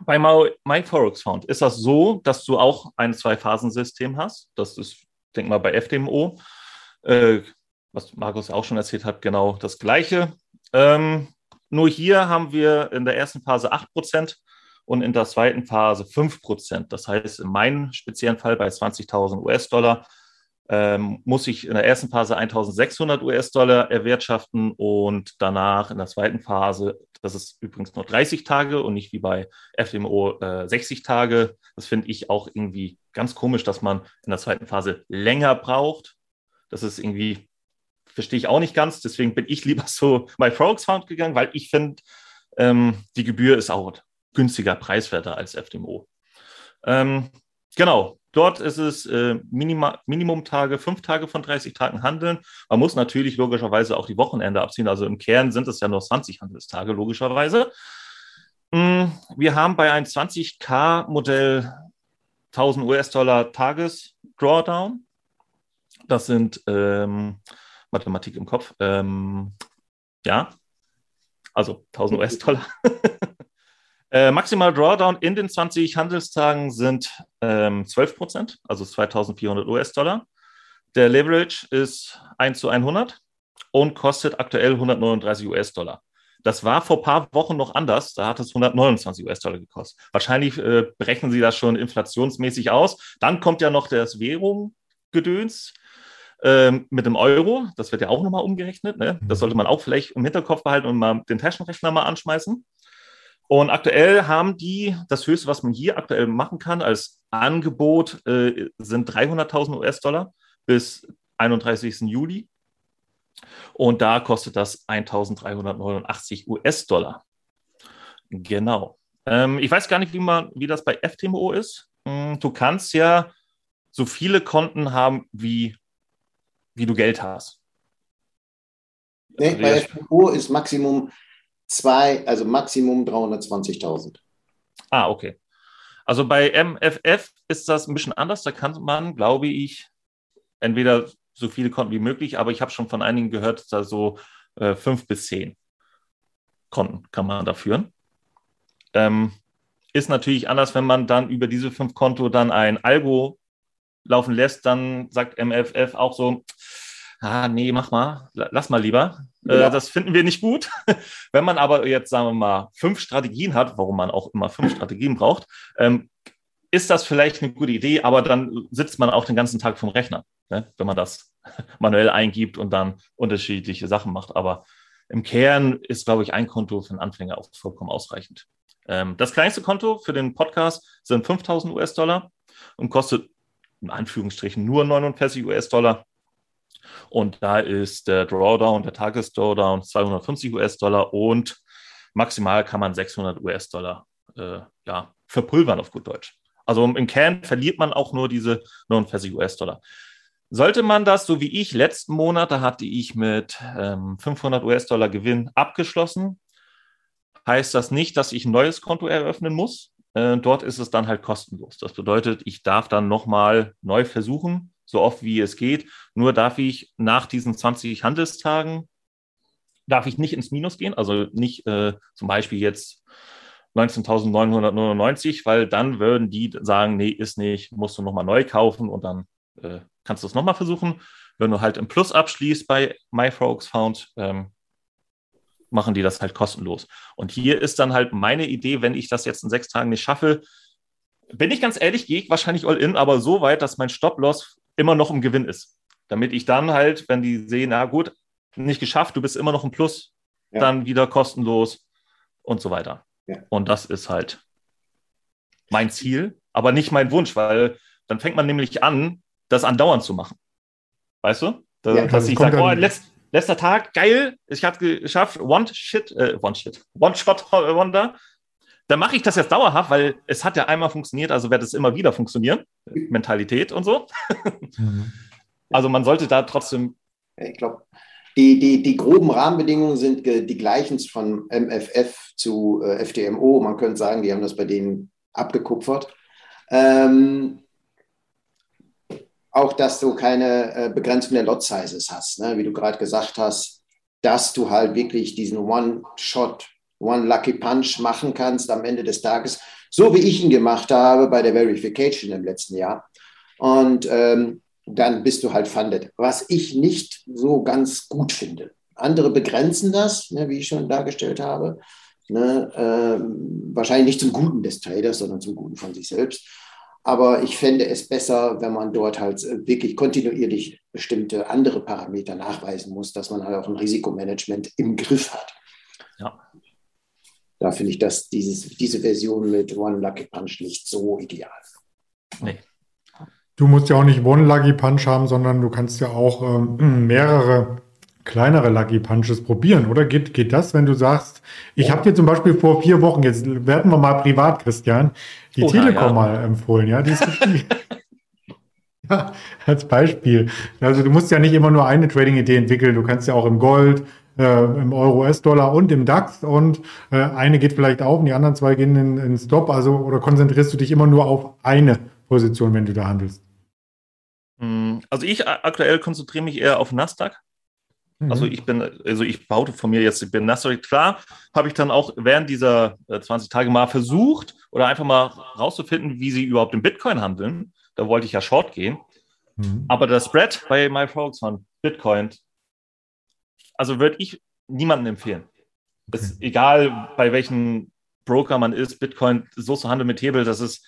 Bei MyForex Found ist das so, dass du auch ein Zwei-Phasen-System hast. Das ist, denk mal, bei FDMO, äh, was Markus auch schon erzählt hat, genau das Gleiche. Ähm, nur hier haben wir in der ersten Phase 8% und in der zweiten Phase 5%. Das heißt, in meinem speziellen Fall bei 20.000 US-Dollar ähm, muss ich in der ersten Phase 1.600 US-Dollar erwirtschaften und danach in der zweiten Phase, das ist übrigens nur 30 Tage und nicht wie bei FMO äh, 60 Tage. Das finde ich auch irgendwie ganz komisch, dass man in der zweiten Phase länger braucht. Das ist irgendwie, verstehe ich auch nicht ganz. Deswegen bin ich lieber so bei Frogs Found gegangen, weil ich finde, ähm, die Gebühr ist auch günstiger, preiswerter als FDMO. Ähm, genau, dort ist es äh, Minima, Minimumtage, fünf Tage von 30 Tagen handeln. Man muss natürlich logischerweise auch die Wochenende abziehen. Also im Kern sind es ja nur 20 Handelstage, logischerweise. Mm, wir haben bei einem 20k-Modell 1000 US-Dollar Tages-Drawdown. Das sind ähm, Mathematik im Kopf. Ähm, ja, also 1000 US-Dollar. Äh, maximal Drawdown in den 20 Handelstagen sind ähm, 12 Prozent, also 2400 US-Dollar. Der Leverage ist 1 zu 100 und kostet aktuell 139 US-Dollar. Das war vor ein paar Wochen noch anders. Da hat es 129 US-Dollar gekostet. Wahrscheinlich äh, berechnen Sie das schon inflationsmäßig aus. Dann kommt ja noch das Währunggedöns ähm, mit dem Euro. Das wird ja auch nochmal umgerechnet. Ne? Das sollte man auch vielleicht im Hinterkopf behalten und mal den Taschenrechner mal anschmeißen. Und aktuell haben die, das höchste, was man hier aktuell machen kann als Angebot, äh, sind 300.000 US-Dollar bis 31. Juli. Und da kostet das 1.389 US-Dollar. Genau. Ähm, ich weiß gar nicht, wie, man, wie das bei FTMO ist. Hm, du kannst ja so viele Konten haben, wie, wie du Geld hast. Nee, also bei FTMO ist Maximum zwei, also Maximum 320.000. Ah, okay. Also bei MFF ist das ein bisschen anders. Da kann man, glaube ich, entweder so viele Konten wie möglich, aber ich habe schon von einigen gehört, da so äh, fünf bis zehn Konten kann man da führen. Ähm, ist natürlich anders, wenn man dann über diese fünf Konto dann ein Algo laufen lässt, dann sagt MFF auch so, ah, nee, mach mal, lass mal lieber. Äh, ja. Äh, das finden wir nicht gut. Wenn man aber jetzt, sagen wir mal, fünf Strategien hat, warum man auch immer fünf Strategien braucht, ähm, ist das vielleicht eine gute Idee, aber dann sitzt man auch den ganzen Tag vom Rechner, ne? wenn man das manuell eingibt und dann unterschiedliche Sachen macht. Aber im Kern ist, glaube ich, ein Konto für einen Anfänger auch vollkommen ausreichend. Ähm, das kleinste Konto für den Podcast sind 5000 US-Dollar und kostet in Anführungsstrichen nur 49 US-Dollar. Und da ist der Drawdown, der Tagesdrawdown 250 US-Dollar und maximal kann man 600 US-Dollar äh, ja, verpulvern auf gut Deutsch. Also im Kern verliert man auch nur diese 49 US-Dollar. Sollte man das, so wie ich, letzten Monat, da hatte ich mit ähm, 500 US-Dollar Gewinn abgeschlossen, heißt das nicht, dass ich ein neues Konto eröffnen muss. Äh, dort ist es dann halt kostenlos. Das bedeutet, ich darf dann nochmal neu versuchen, so oft wie es geht. Nur darf ich nach diesen 20 Handelstagen, darf ich nicht ins Minus gehen, also nicht äh, zum Beispiel jetzt 19.999, weil dann würden die sagen, nee, ist nicht, musst du nochmal neu kaufen und dann äh, kannst du es nochmal versuchen. Wenn du halt im Plus abschließt bei MyFrogs Found, ähm, machen die das halt kostenlos. Und hier ist dann halt meine Idee, wenn ich das jetzt in sechs Tagen nicht schaffe, bin ich ganz ehrlich, gehe ich wahrscheinlich all in, aber so weit, dass mein Stop-Loss immer noch im Gewinn ist. Damit ich dann halt, wenn die sehen, na gut, nicht geschafft, du bist immer noch im Plus, ja. dann wieder kostenlos und so weiter. Ja. Und das ist halt mein Ziel, aber nicht mein Wunsch, weil dann fängt man nämlich an, das andauernd zu machen. Weißt du? Da, ja, dass ich sage, oh, letzt, letzter Tag, geil, ich habe geschafft, One Shit, äh, One Shit, One Shot Wonder. Dann mache ich das jetzt dauerhaft, weil es hat ja einmal funktioniert, also wird es immer wieder funktionieren. Mentalität und so. Mhm. Also man sollte da trotzdem. Ich glaube, die, die, die groben Rahmenbedingungen sind die gleichen von MFF zu äh, FDMO. Man könnte sagen, die haben das bei denen abgekupfert. Ähm, auch, dass du keine äh, Begrenzung der Lot-Sizes hast, ne? wie du gerade gesagt hast, dass du halt wirklich diesen One-Shot, One-Lucky Punch machen kannst am Ende des Tages, so wie ich ihn gemacht habe bei der Verification im letzten Jahr. Und ähm, dann bist du halt funded, was ich nicht so ganz gut finde. Andere begrenzen das, ne, wie ich schon dargestellt habe. Ne, äh, wahrscheinlich nicht zum Guten des Traders, sondern zum Guten von sich selbst. Aber ich fände es besser, wenn man dort halt äh, wirklich kontinuierlich bestimmte andere Parameter nachweisen muss, dass man halt auch ein Risikomanagement im Griff hat. Ja. Da finde ich dass dieses, diese Version mit One Lucky Punch nicht so ideal. Nee. Du musst ja auch nicht One Lucky Punch haben, sondern du kannst ja auch ähm, mehrere kleinere Lucky Punches probieren, oder? Geht, geht das, wenn du sagst, ich habe dir zum Beispiel vor vier Wochen, jetzt werden wir mal privat, Christian, die Oha, Telekom ja. mal empfohlen, ja? Die ist ja, als Beispiel. Also du musst ja nicht immer nur eine Trading-Idee entwickeln, du kannst ja auch im Gold, äh, im Euro, US-Dollar und im DAX und äh, eine geht vielleicht auf und die anderen zwei gehen in, in Stop, also oder konzentrierst du dich immer nur auf eine Position, wenn du da handelst? Hm, also ich aktuell konzentriere mich eher auf Nasdaq. Mhm. Also ich bin, also ich baute von mir jetzt, ich bin Nasdaq klar, habe ich dann auch während dieser 20 äh, Tage mal versucht oder einfach mal rauszufinden, wie sie überhaupt im Bitcoin handeln. Da wollte ich ja Short gehen. Mhm. Aber der Spread bei MyFox von Bitcoin, also würde ich niemandem empfehlen. Okay. Ist egal, bei welchem Broker man ist, Bitcoin so zu handeln mit Hebel, das ist,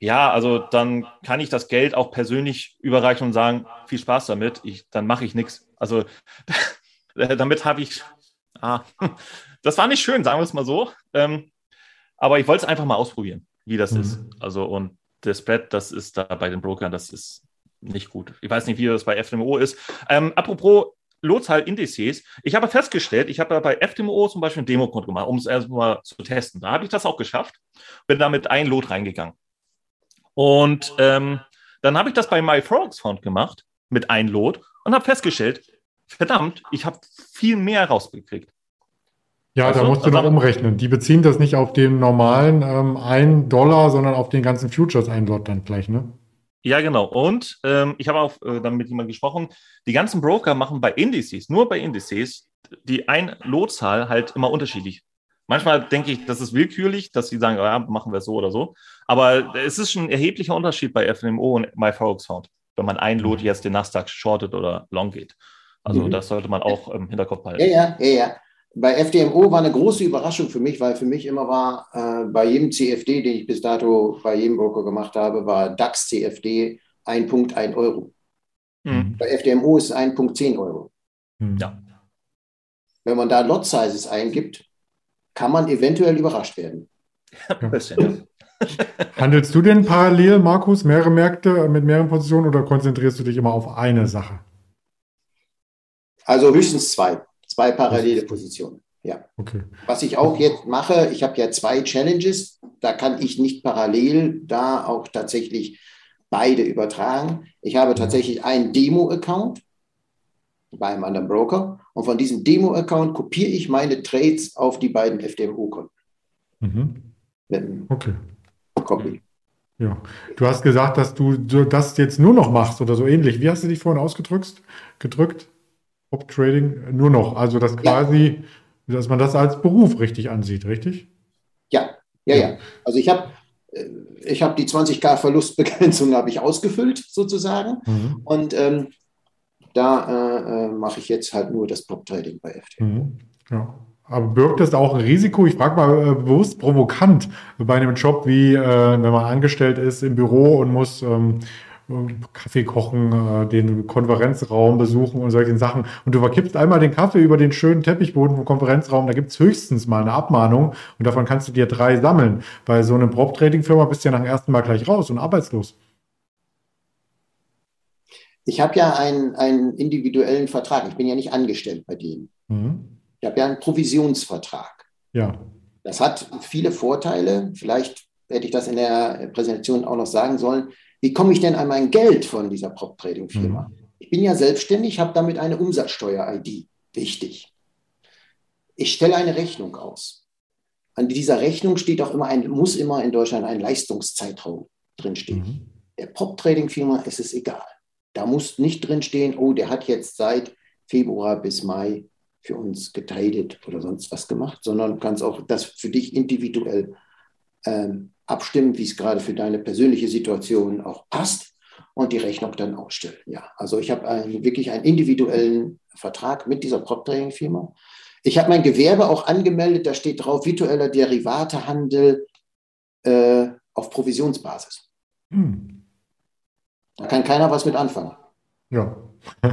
ja, also dann kann ich das Geld auch persönlich überreichen und sagen, viel Spaß damit, ich, dann mache ich nichts. Also damit habe ich, ah, das war nicht schön, sagen wir es mal so. Ähm, aber ich wollte es einfach mal ausprobieren, wie das mhm. ist. Also und der Spread, das ist da bei den Brokern, das ist nicht gut. Ich weiß nicht, wie das bei FMO ist. Ähm, apropos Lotzahl-Indizes. Ich habe festgestellt, ich habe bei FDMO zum Beispiel ein Demo-Konto gemacht, um es erstmal zu testen. Da habe ich das auch geschafft, bin damit ein Lot reingegangen. Und ähm, dann habe ich das bei MyFrogs gemacht mit ein Lot und habe festgestellt, verdammt, ich habe viel mehr rausgekriegt. Ja, also, da musst du noch umrechnen. Die beziehen das nicht auf den normalen ähm, 1 Dollar, sondern auf den ganzen Futures 1 Lot dann gleich, ne? Ja, genau. Und ähm, ich habe auch äh, dann mit jemandem gesprochen, die ganzen Broker machen bei Indices, nur bei Indices, die ein Lotzahl halt immer unterschiedlich. Manchmal denke ich, das ist willkürlich, dass sie sagen, ja, machen wir so oder so. Aber es ist schon ein erheblicher Unterschied bei FNMO und MyForex Sound, wenn man ein Lot mhm. jetzt den Nasdaq shortet oder long geht. Also mhm. das sollte man auch im Hinterkopf halten. Ja, ja, ja, ja. Bei FDMO war eine große Überraschung für mich, weil für mich immer war, äh, bei jedem CFD, den ich bis dato bei jedem Broker gemacht habe, war DAX CFD ein Punkt, ein Euro. Mhm. Bei FDMO ist ein Punkt, zehn Euro. Ja. Wenn man da Lot Sizes eingibt, kann man eventuell überrascht werden. Ja. Handelst du denn parallel, Markus, mehrere Märkte mit mehreren Positionen oder konzentrierst du dich immer auf eine Sache? Also höchstens zwei. Zwei parallele Positionen. Ja. Okay. Was ich auch jetzt mache, ich habe ja zwei Challenges, da kann ich nicht parallel da auch tatsächlich beide übertragen. Ich habe tatsächlich einen Demo-Account bei einem anderen Broker und von diesem Demo-Account kopiere ich meine Trades auf die beiden FDMO-Konten. Mhm. Okay. Copy. Ja. Du hast gesagt, dass du das jetzt nur noch machst oder so ähnlich. Wie hast du dich vorhin ausgedrückt? Gedrückt? Trading nur noch. Also das quasi, ja. dass man das als Beruf richtig ansieht, richtig? Ja, ja, ja. Also ich habe äh, ich habe die 20k Verlustbegrenzung habe ich ausgefüllt sozusagen mhm. und ähm, da äh, äh, mache ich jetzt halt nur das Prop Trading bei FT. Mhm. Ja. Aber birgt das auch ein Risiko? Ich frage mal äh, bewusst provokant bei einem Job wie, äh, wenn man angestellt ist im Büro und muss ähm, Kaffee kochen, äh, den Konferenzraum besuchen und solche Sachen. Und du verkippst einmal den Kaffee über den schönen Teppichboden vom Konferenzraum, da gibt es höchstens mal eine Abmahnung und davon kannst du dir drei sammeln. Bei so einer Prop-Trading-Firma bist du ja nach dem ersten Mal gleich raus und arbeitslos. Ich habe ja einen, einen individuellen Vertrag. Ich bin ja nicht angestellt bei denen. Mhm. Ich habe ja einen Provisionsvertrag. Ja. Das hat viele Vorteile. Vielleicht hätte ich das in der Präsentation auch noch sagen sollen wie komme ich denn an mein Geld von dieser Prop-Trading-Firma? Mhm. Ich bin ja selbstständig, habe damit eine Umsatzsteuer-ID. wichtig. Ich stelle eine Rechnung aus. An dieser Rechnung steht auch immer ein, muss immer in Deutschland ein Leistungszeitraum drinstehen. Mhm. Der Prop-Trading-Firma ist es egal. Da muss nicht drinstehen, oh, der hat jetzt seit Februar bis Mai für uns getradet oder sonst was gemacht, sondern du kannst auch das für dich individuell ähm, abstimmen, wie es gerade für deine persönliche Situation auch passt und die Rechnung dann ausstellen. Ja, also ich habe einen, wirklich einen individuellen Vertrag mit dieser Prop-Trading-Firma. Ich habe mein Gewerbe auch angemeldet, da steht drauf virtueller Derivatehandel äh, auf Provisionsbasis. Hm. Da kann keiner was mit anfangen. Ja.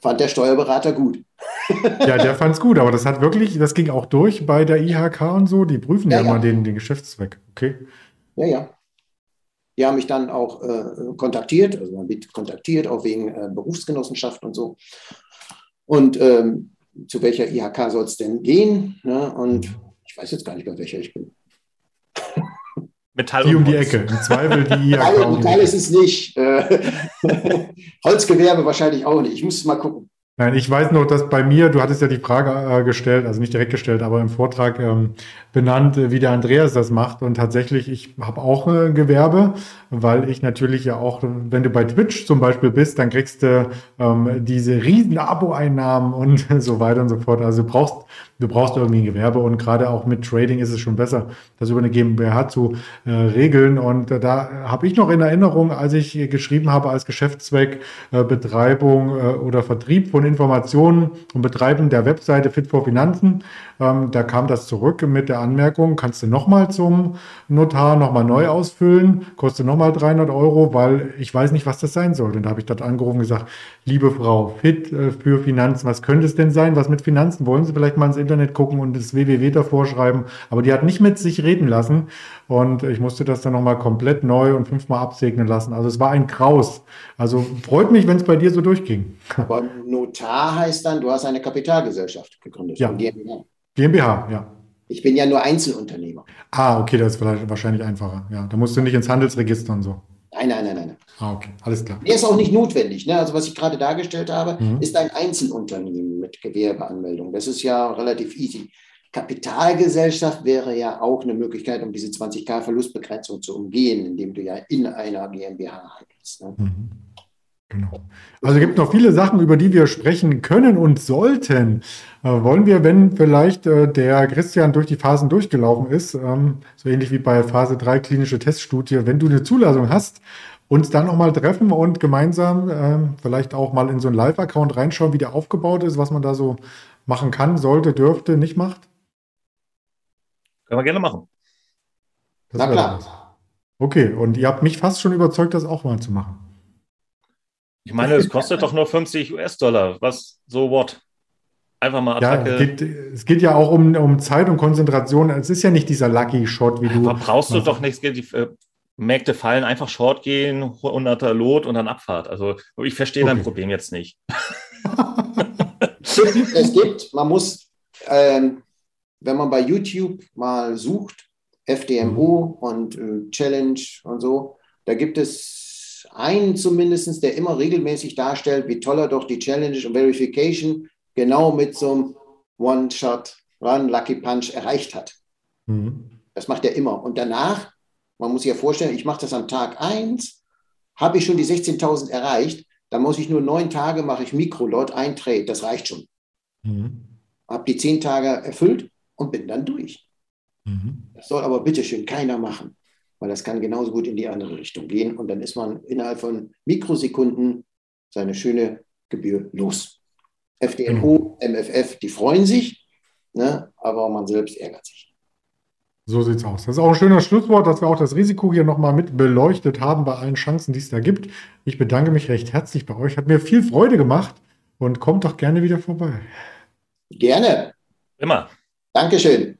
Fand der Steuerberater gut. ja, der fand es gut, aber das hat wirklich, das ging auch durch bei der IHK und so. Die prüfen ja, ja, ja. mal den, den Geschäftszweck. Okay. Ja, ja. Die haben mich dann auch äh, kontaktiert, also man wird kontaktiert, auch wegen äh, Berufsgenossenschaft und so. Und ähm, zu welcher IHK soll es denn gehen? Ne? Und ich weiß jetzt gar nicht, bei welcher ich bin. Metall die um die Ecke. Im Zweifel die IHK. Metall, Metall ist es nicht. Äh, Holzgewerbe wahrscheinlich auch nicht. Ich muss es mal gucken. Nein, ich weiß noch, dass bei mir, du hattest ja die Frage äh, gestellt, also nicht direkt gestellt, aber im Vortrag ähm, benannt, äh, wie der Andreas das macht. Und tatsächlich, ich habe auch äh, Gewerbe, weil ich natürlich ja auch, wenn du bei Twitch zum Beispiel bist, dann kriegst du ähm, diese riesen Abo-Einnahmen und so weiter und so fort. Also du brauchst, du brauchst irgendwie ein Gewerbe und gerade auch mit Trading ist es schon besser, das über eine GmbH zu äh, regeln. Und äh, da habe ich noch in Erinnerung, als ich geschrieben habe als Geschäftszweck äh, Betreibung äh, oder Vertrieb von Informationen und Betreiben der Webseite Fit for Finanzen. Ähm, da kam das zurück mit der Anmerkung, kannst du nochmal zum Notar nochmal neu ausfüllen, kostet nochmal 300 Euro, weil ich weiß nicht, was das sein soll. Und da habe ich dort angerufen und gesagt, liebe Frau, Fit äh, für Finanzen, was könnte es denn sein? Was mit Finanzen? Wollen Sie vielleicht mal ins Internet gucken und das www davor schreiben? Aber die hat nicht mit sich reden lassen und ich musste das dann nochmal komplett neu und fünfmal absegnen lassen. Also es war ein Kraus. Also freut mich, wenn es bei dir so durchging. Aber Notar heißt dann, du hast eine Kapitalgesellschaft gegründet. Ja. GmbH. Ja. Ich bin ja nur Einzelunternehmer. Ah, okay, das ist wahrscheinlich einfacher. Ja, da musst du nicht ins Handelsregister und so. Nein, nein, nein, nein. Ah, okay, alles klar. Der ist auch nicht notwendig. Ne? Also was ich gerade dargestellt habe, mhm. ist ein Einzelunternehmen mit Gewerbeanmeldung. Das ist ja relativ easy. Kapitalgesellschaft wäre ja auch eine Möglichkeit, um diese 20k Verlustbegrenzung zu umgehen, indem du ja in einer GmbH handelst. Ne? Mhm. Genau. Also es gibt noch viele Sachen, über die wir sprechen können und sollten. Äh, wollen wir, wenn vielleicht äh, der Christian durch die Phasen durchgelaufen ist, ähm, so ähnlich wie bei Phase 3 klinische Teststudie, wenn du eine Zulassung hast, uns dann nochmal treffen und gemeinsam äh, vielleicht auch mal in so einen Live-Account reinschauen, wie der aufgebaut ist, was man da so machen kann, sollte, dürfte, nicht macht? Können wir gerne machen. Das Na klar. Okay, und ihr habt mich fast schon überzeugt, das auch mal zu machen. Ich meine, es kostet doch nur 50 US-Dollar. Was, so what? Einfach mal Attacke. Ja, es, geht, es geht ja auch um, um Zeit und Konzentration. Es ist ja nicht dieser Lucky Shot, wie du. Aber brauchst du doch nichts. Die äh, Märkte fallen, einfach Short gehen, 100er Lot und dann Abfahrt. Also ich verstehe okay. dein Problem jetzt nicht. es gibt, man muss, ähm, wenn man bei YouTube mal sucht, FDMO mhm. und äh, Challenge und so, da gibt es einen zumindest, der immer regelmäßig darstellt, wie toll er doch die Challenge und Verification genau mit so einem One-Shot, Run, Lucky Punch erreicht hat. Mhm. Das macht er immer. Und danach, man muss sich ja vorstellen, ich mache das am Tag 1, habe ich schon die 16.000 erreicht, dann muss ich nur neun Tage, mache ich Mikrolot, ein Trade, das reicht schon. Mhm. Habe die zehn Tage erfüllt und bin dann durch. Mhm. Das soll aber bitteschön keiner machen weil das kann genauso gut in die andere Richtung gehen. Und dann ist man innerhalb von Mikrosekunden seine schöne Gebühr los. FDNO, MFF, die freuen sich, ne? aber man selbst ärgert sich. So sieht es aus. Das ist auch ein schöner Schlusswort, dass wir auch das Risiko hier nochmal mit beleuchtet haben bei allen Chancen, die es da gibt. Ich bedanke mich recht herzlich bei euch. Hat mir viel Freude gemacht und kommt doch gerne wieder vorbei. Gerne. Immer. Dankeschön.